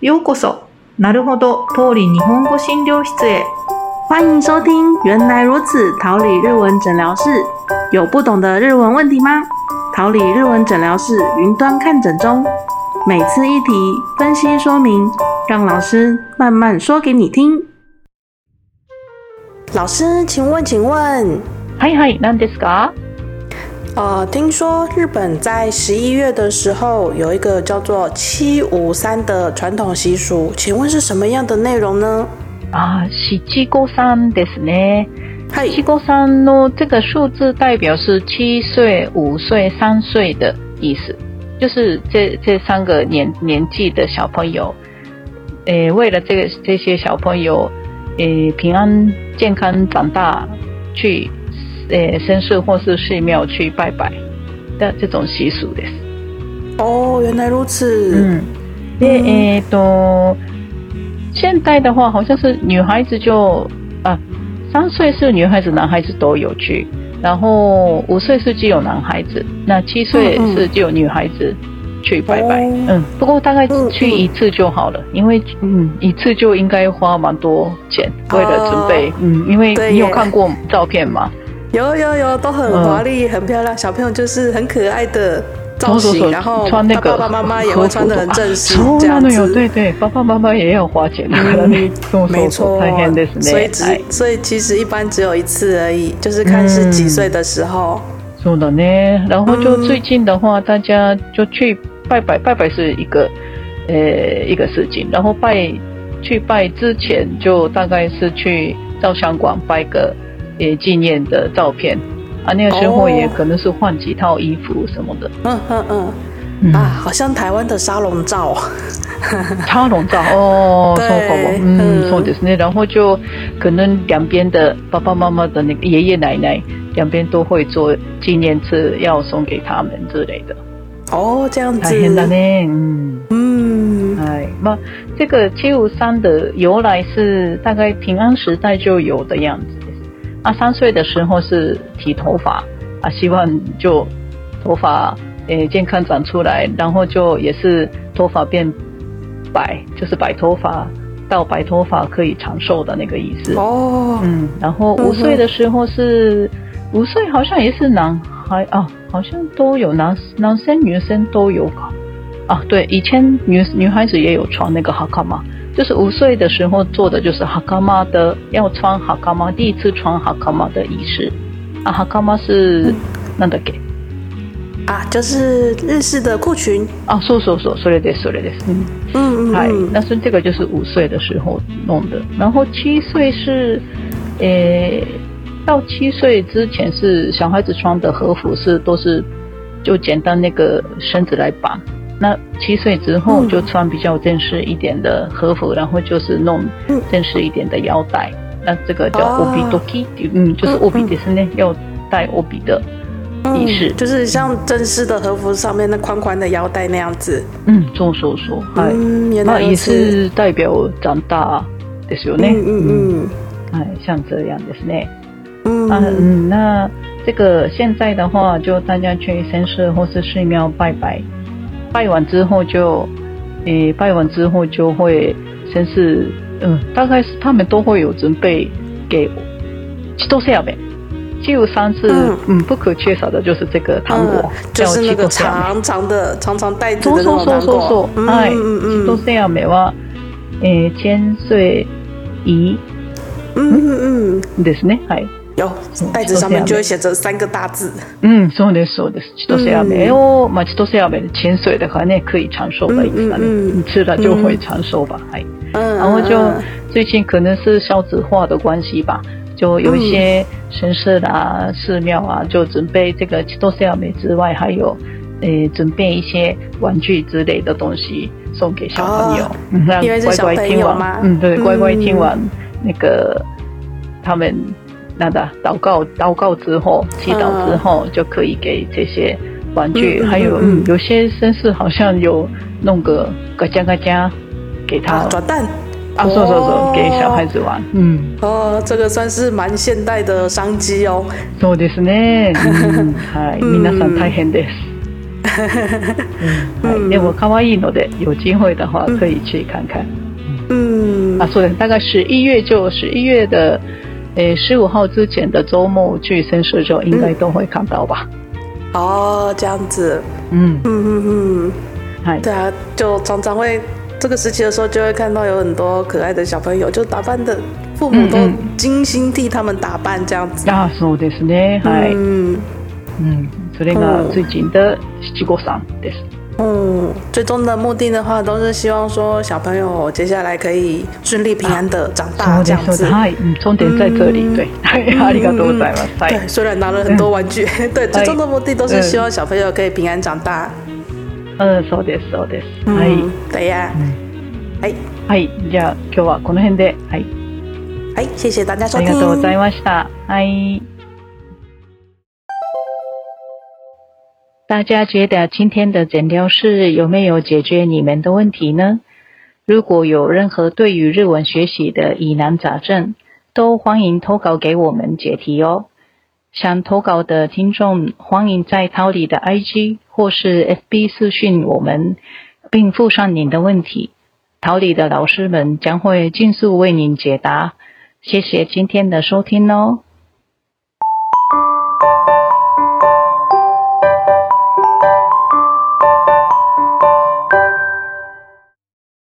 ようこそ。なるほど、通り日本語診療室へ。欢迎收听《原来如此》桃李日文诊疗室。有不懂的日文问题吗？桃李日文诊疗室云端看诊中，每次一题分析说明，让老师慢慢说给你听。老师，请问，请问，はいはい、何ですか？ 呃，听说日本在十一月的时候有一个叫做七五三的传统习俗，请问是什么样的内容呢？啊，七五三ですね。嗨，七五三の这个数字代表是七岁、五岁、三岁的意思，就是这这三个年年纪的小朋友，诶，为了这个这些小朋友，诶，平安健康长大，去 诶绅士或是寺庙去拜拜的这种习俗です。哦，原来如此。嗯，でえっと现代的话，好像是女孩子就啊，三岁是女孩子、男孩子都有去，然后五岁是只有男孩子，那七岁是只有女孩子去拜拜。哦嗯，不过大概嗯去一次就好了，因为嗯一次就应该花蛮多钱，为了准备。嗯，因为你有对耶看过照片吗？ 有有有，都很华丽、很漂亮，小朋友就是很可爱的造型，そうそうそう然后穿那个爸爸妈妈也会穿的很正式，そうなのよ，这样子。对对，爸爸妈妈也要花钱的，からねそう没そうそう错大変です，所以ね。はい只所以其实一般只有一次而已，就是看是几岁的时候。そうだね。然后就嗯最近的话，大家就去拜拜，拜拜是一个呃一个事情。然后拜去拜之前，就大概是去照相馆拍个 呃纪念的照片啊。那个时候哦也可能是换几套衣服什么的。嗯嗯嗯嗯啊，好像台湾的沙龙照。插笼照哦，对そうかも。嗯嗯，そうですね。然后就可能两边的爸爸妈妈的那个爷爷奶奶，两边都会做纪念册，要送给他们之类的。哦，这样子。大変だね。嗯。嗯，哎，那这个七五三的由来是大概平安时代就有的样子。 啊，三岁的时候是剃头发啊，希望就头发诶健康长出来，然后就也是头发变白，就是白头发到白头发可以长寿的那个意思。哦，嗯，然后五岁的时候是五岁，好像也是男孩啊，好像都有男男生女生都有搞啊。对，以前女女孩子也有穿那个哈卡玛，就是五岁的时候做的就是哈卡玛的，要穿哈卡玛，第一次穿哈卡玛的仪式啊。哈卡玛是なんだっけ？啊，就是日式的裤裙。啊，そうそうそう、それです、それです。嗯。嗯嗯嗨，嗯。但是这个就是五岁的时候弄的，然后七岁是，诶，到七岁之前是小孩子穿的和服是都是就简单那个绳子来绑， 那七岁之后嗯就穿比较正式一点的和服，然后就是弄嗯正式一点的腰带，那这个叫哦 obi doki，嗯，就是嗯 obi 嗯的是呢，要戴 obi 的仪式嗯，就是像正式的和服上面那宽宽的腰带那样子。嗯，そうそうそう，はい。嗯，原那也来如此。是代表长大ですよね。嗯嗯嗯哎，像这样ですね。嗯啊，嗯，那这个现在的话，就大家去绅士或是寺庙拜拜， 拜完之后就，诶，拜完之后就会绅士，嗯，大概是他们都会有准备给七多下呗。七五三是嗯嗯不可缺少的，就是这个糖果，嗯，就是那个叫七多下呗。长长的、长长袋子そうそうそう的那种糖そうそう果。。はい。嗯嗯千歳飴は、えー、千岁飴嗯嗯嗯，ですね。はい。 有袋子上面就会写着三个大字。うん、そうです、そうです。千歳飴を、まあ、千歳飴的千岁的话呢，可以长寿的意思だね。嗯嗯嗯你吃了就会长寿吧。はい。嗯，然后就嗯最近可能是少子化的关系吧，就有一些神社啦、寺庙啊，就准备这个千歳飴之外，还有呃准备一些玩具之类的东西送给小朋友，哦嗯让因为是乖乖小朋听完友嘛，嗯，对，乖乖嗯听完那个他们 那个祷告祷告之后，祈祷之后，就可以给这些玩具，嗯嗯还有嗯嗯嗯有些绅士好像有弄个嘎加嘎加给他啊，转蛋。啊，そうそう哦そう，给小孩子玩。嗯，哦，这个算是蛮现代的商机哦。そうですね。うん、はい、うん皆さん大変です。 嗯，でも可愛いので有机会的话可以去看看。嗯，啊，そうです。大概十一月就十一月的， 诶，十五号之前的周末去深社就应该都会看到吧。哦，这样子，嗯，嗯嗯嗯，嗨，对啊，就常常会这个时期的时候，就会看到有很多可爱的小朋友，就打扮的父母都嗯嗯精心替他们打扮这样子。あ、そうですね。はい。嗯嗯，それが最近的七五三です。 嗯，最终的目的的话，都是希望说小朋友接下来可以顺利平安的长大这样子。はい。嗯，重点在这里。嗯对，はい、ありがとうございます。はい对，。虽然拿了很多玩具，对，最终的目的都是希望小朋友可以平安长大。うん、そうです、そうです。はい。嗯，对呀。はい、はい。じゃあ今日はこの辺で、はい。はい、谢谢大家收听。ありがとうございました。はい。大家觉得今天的诊疗室有没有解决你们的问题呢？如果有任何对于日文学习的疑难杂症，都欢迎投稿给我们解题哦。想投稿的听众，欢迎在桃李的 IG 或是 FB 私讯我们，并附上您的问题。桃李的老师们将会尽速为您解答。谢谢今天的收听哦。